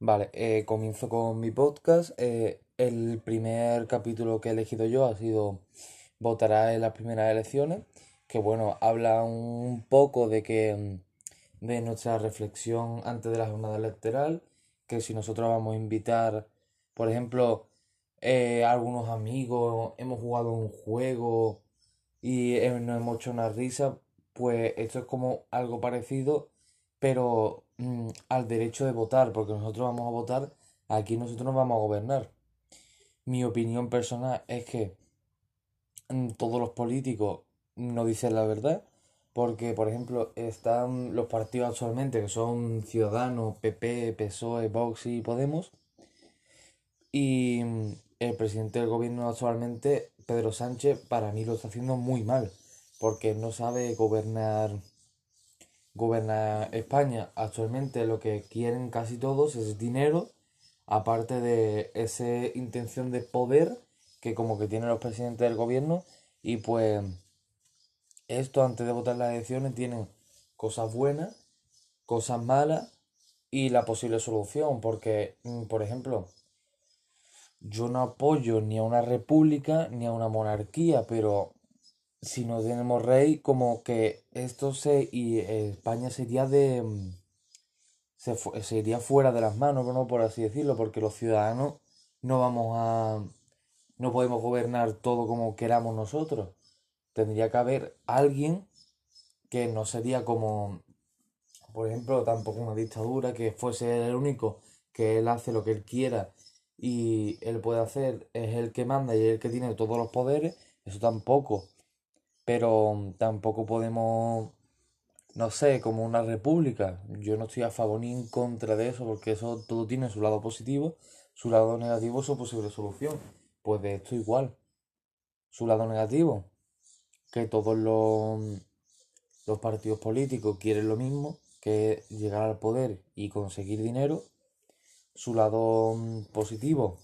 Vale, eh, comienzo con mi podcast. Eh, el primer capítulo que he elegido yo ha sido Votará en las primeras elecciones, que bueno, habla un poco de que mm, de nuestra reflexión antes de la jornada electoral, que si nosotros vamos a invitar, por ejemplo, eh, algunos amigos, hemos jugado un juego y nos hemos hecho una risa, pues esto es como algo parecido, pero mm, al derecho de votar, porque nosotros vamos a votar, aquí nosotros nos vamos a gobernar. Mi opinión personal es que mm, todos los políticos no dicen la verdad, porque por ejemplo están los partidos actualmente que son Ciudadanos, PP, PSOE, Vox y Podemos, y mm, el presidente del gobierno actualmente, Pedro Sánchez, para mí lo está haciendo muy mal, porque no sabe gobernar gobernar España. Actualmente lo que quieren casi todos es dinero, aparte de esa intención de poder que como que tienen los presidentes del gobierno. Y pues esto antes de votar las elecciones tienen cosas buenas, cosas malas y la posible solución. Porque, mm, por ejemplo, yo no apoyo ni a una república ni a una monarquía, pero si no tenemos rey, como que esto se y España sería de mm, se, fuera de las manos, ¿no? Por así decirlo, porque los ciudadanos no vamos a no podemos gobernar todo como queramos nosotros. Tendría que haber alguien que no sería como, por ejemplo, tampoco una dictadura, que fuese el único, que él hace lo que él quiera y él puede hacer, es el que manda y el que tiene todos los poderes, eso tampoco pero mm, tampoco podemos, no sé, como una república. Yo no estoy a favor ni en contra de eso, porque eso todo tiene su lado positivo, su lado negativo, su posible solución. Pues de esto igual, su lado negativo, que todos los, los partidos políticos quieren lo mismo, que llegar al poder y conseguir dinero. Su lado mm, positivo,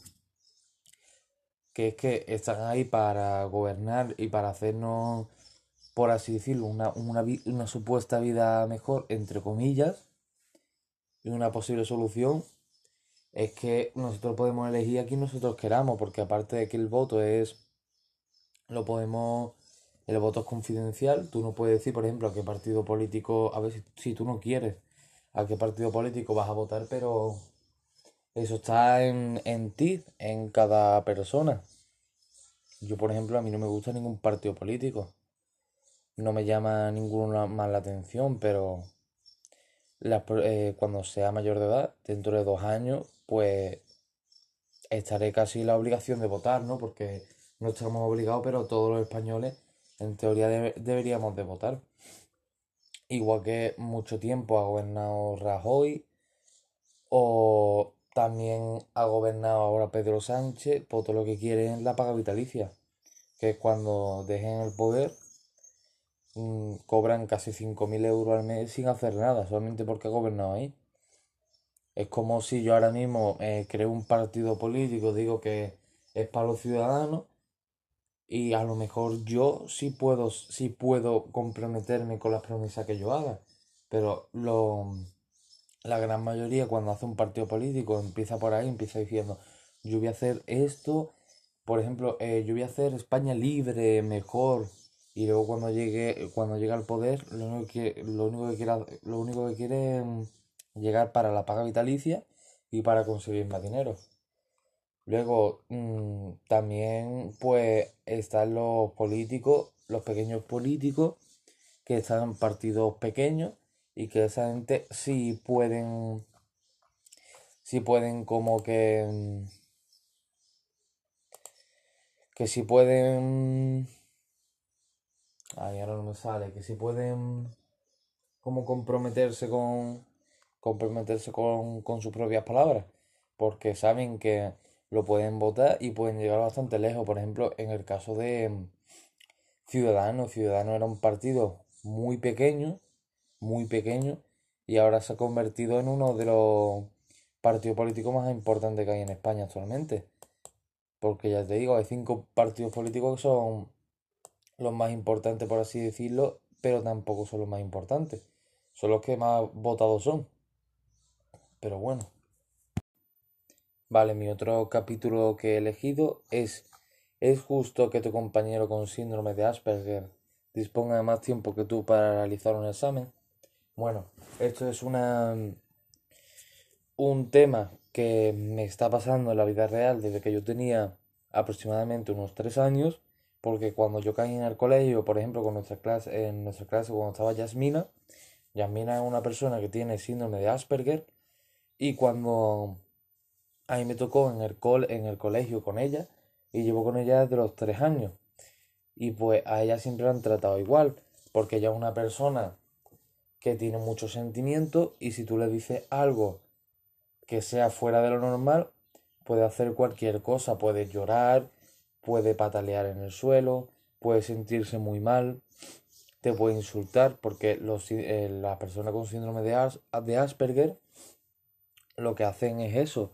que es que están ahí para gobernar y para hacernos, por así decirlo, una, una, una supuesta vida mejor, entre comillas, y una posible solución es que nosotros podemos elegir a quien nosotros queramos, porque aparte de que el voto es, lo podemos, el voto es confidencial, tú no puedes decir, por ejemplo, a qué partido político, a ver si, si tú no quieres, a qué partido político vas a votar, pero eso está en, en ti, en cada persona. Yo, por ejemplo, a mí no me gusta ningún partido político. No me llama ninguna más la atención, pero la eh, cuando sea mayor de edad, dentro de dos años, pues estaré casi la obligación de votar, ¿no? Porque no estamos obligados, pero todos los españoles, en teoría, debe- deberíamos de votar. Igual que mucho tiempo ha gobernado Rajoy, o también ha gobernado ahora Pedro Sánchez, por todo lo que quiere es la paga vitalicia, que es cuando dejen el poder mm, cobran casi 5.000 euros al mes sin hacer nada, solamente porque ha gobernado ahí. Es como si yo ahora mismo eh, creo un partido político, digo que es para los ciudadanos y a lo mejor yo sí puedo, sí puedo comprometerme con las promesas que yo haga, pero lo, la gran mayoría cuando hace un partido político empieza por ahí, empieza diciendo, yo voy a hacer esto, por ejemplo, eh, yo voy a hacer España libre, mejor, y luego cuando llegue, cuando llega al poder, lo único que, lo único que quiere, lo único que quiere mm, llegar para la paga vitalicia y para conseguir más dinero. Luego, mm, también, pues, están los políticos, los pequeños políticos, que están en partidos pequeños y que esa gente sí pueden, sí pueden como que, mm, que sí pueden, ay, ahora no me sale, que sí pueden como comprometerse con, comprometerse con, con sus propias palabras, porque saben que lo pueden votar y pueden llegar bastante lejos. Por ejemplo, en el caso de mm, Ciudadanos, Ciudadanos era un partido muy pequeño, muy pequeño, y ahora se ha convertido en uno de los partidos políticos más importantes que hay en España actualmente. Porque ya te digo, hay cinco partidos políticos que son los más importantes, por así decirlo, pero tampoco son los más importantes. Son los que más votados son. Pero bueno. Vale, mi otro capítulo que he elegido es ¿Es justo que tu compañero con síndrome de Asperger disponga de más tiempo que tú para realizar un examen? Bueno, esto es una un tema que me está pasando en la vida real desde que yo tenía aproximadamente unos tres años, porque cuando yo caí en el colegio, por ejemplo, con nuestra clase, en nuestra clase cuando estaba Yasmina, Yasmina es una persona que tiene síndrome de Asperger, y cuando a mí me tocó en el, en el colegio con ella, y llevo con ella desde los tres años, y pues a ella siempre la han tratado igual, porque ella es una persona que tiene mucho sentimiento, y si tú le dices algo que sea fuera de lo normal, puede hacer cualquier cosa, puede llorar, puede patalear en el suelo, puede sentirse muy mal, te puede insultar, porque los, eh, las personas con síndrome de, de Asperger lo que hacen es eso,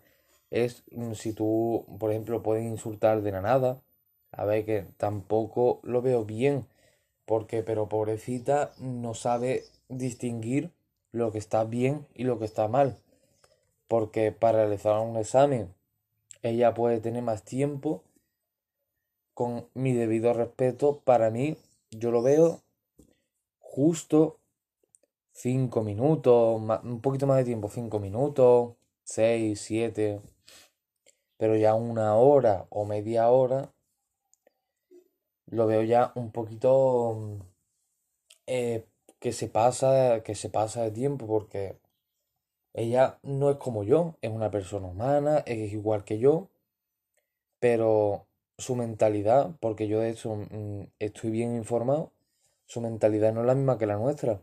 es mm, si tú, por ejemplo, puedes insultar de la nada, a ver que tampoco lo veo bien, porque, pero pobrecita no sabe distinguir lo que está bien y lo que está mal porque para realizar un examen ella puede tener más tiempo con mi debido respeto para mí yo lo veo justo 5 minutos un poquito más de tiempo 5 minutos 6, 7 pero ya una hora o media hora lo veo ya un poquito eh, que se pasa que se pasa de tiempo porque ella no es como yo, es una persona humana, es igual que yo, pero su mentalidad, porque yo de hecho mm, estoy bien informado, su mentalidad no es la misma que la nuestra.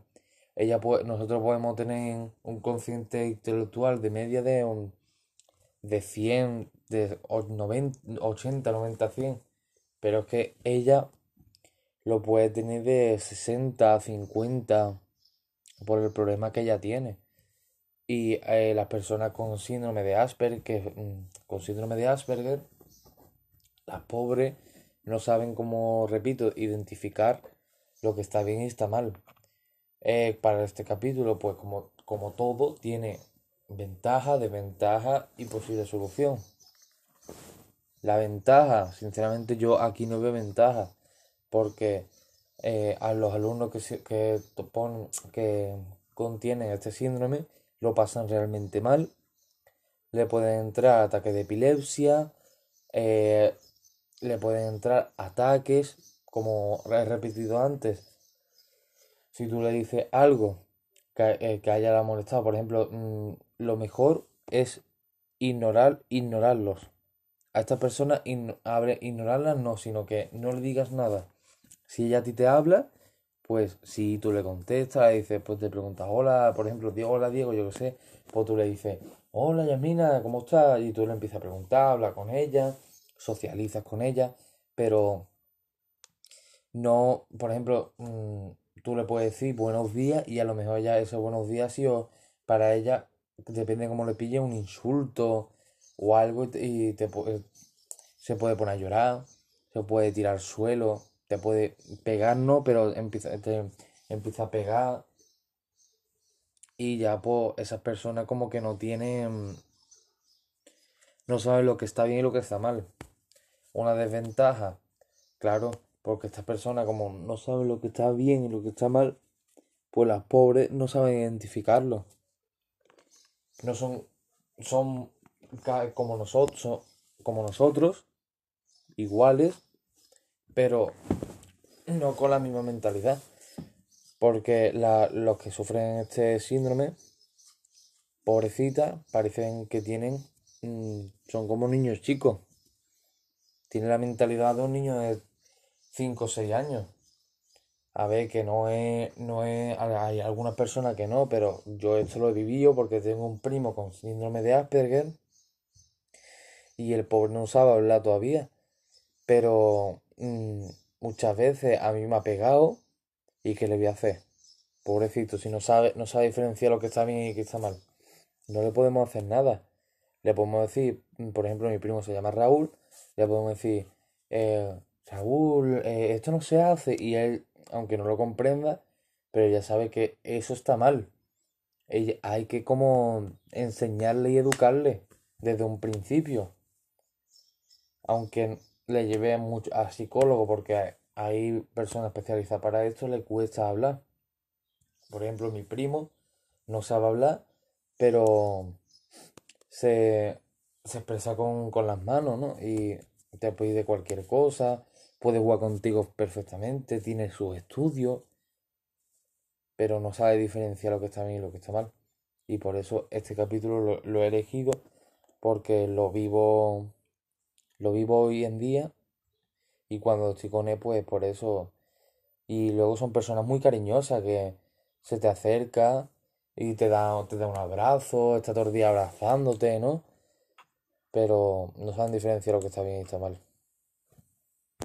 Ella nosotros podemos tener un consciente intelectual de media de de 100, de 90, 80, 90, 100, pero es que ella lo puede tener de 60, 50 por el problema que ella tiene. Y eh, las personas con síndrome de Asperger, mm, con síndrome de Asperger, las pobres no saben cómo, repito, identificar lo que está bien y está mal. Eh, para este capítulo, pues como, como todo, tiene ventaja, desventaja y posible solución. La ventaja, sinceramente yo aquí no veo ventaja, porque eh, a los alumnos que, que, que contienen este síndrome lo pasan realmente mal, le pueden entrar ataques de epilepsia, eh, le pueden entrar ataques, como he repetido antes, si tú le dices algo que, eh, que haya molestado, por ejemplo, mm, lo mejor es ignorar, ignorarlos. A esta persona ignorarlas no, sino que no le digas nada. Si ella a ti te habla, pues si tú le contestas, le dices, pues te preguntas, hola, por ejemplo, Diego, hola Diego, yo qué sé, pues tú le dices, hola Yasmina, ¿cómo estás? Y tú le empiezas a preguntar, habla con ella, socializas con ella, pero no, por ejemplo, mm, tú le puedes decir buenos días y a lo mejor ya esos buenos días ha sido para ella, depende de cómo le pille, un insulto o algo y te, se puede poner a llorar, se puede tirar al suelo, te puede pegar, no, pero empieza, te, empieza a pegar. Y ya, pues, esas personas como que no tienen. No saben lo que está bien y lo que está mal. Una desventaja, claro, porque estas personas, como no saben lo que está bien y lo que está mal, pues las pobres no saben identificarlo. No son. Son como nosotros, como nosotros, iguales, pero no con la misma mentalidad. Porque los que sufren este síndrome, pobrecita, parecen que tienen, mm, son como niños chicos. Tienen la mentalidad de un niño de 5 o 6 años. A ver, que no es, no es, hay algunas personas que no, pero yo esto lo he vivido porque tengo un primo con síndrome de Asperger y el pobre no sabe hablar todavía. Pero mm, muchas veces a mí me ha pegado y ¿qué le voy a hacer? Pobrecito, si no sabe, no sabe diferenciar lo que está bien y que está mal. No le podemos hacer nada. Le podemos decir, por ejemplo, mi primo se llama Raúl, le podemos decir, eh, Raúl, eh, esto no se hace, y él, aunque no lo comprenda, pero ya sabe que eso está mal. hay que como enseñarle y educarle. desde un principio. Aunque le llevé mucho a psicólogo porque hay personas especializadas para esto, le cuesta hablar. Por ejemplo, mi primo no sabe hablar, pero se, expresa con, con, las manos, ¿no? Y te puede cualquier cosa, puede jugar contigo perfectamente, tiene sus estudios, pero no sabe diferenciar lo que está bien y lo que está mal. Y por eso este capítulo lo, he elegido, porque lo vivo, lo vivo hoy en día, y cuando estoy con él, pues por eso. Y luego son personas muy cariñosas que se te acerca y te da, te da un abrazo, está todo el día abrazándote, ¿no? Pero no saben diferenciar lo que está bien y está mal.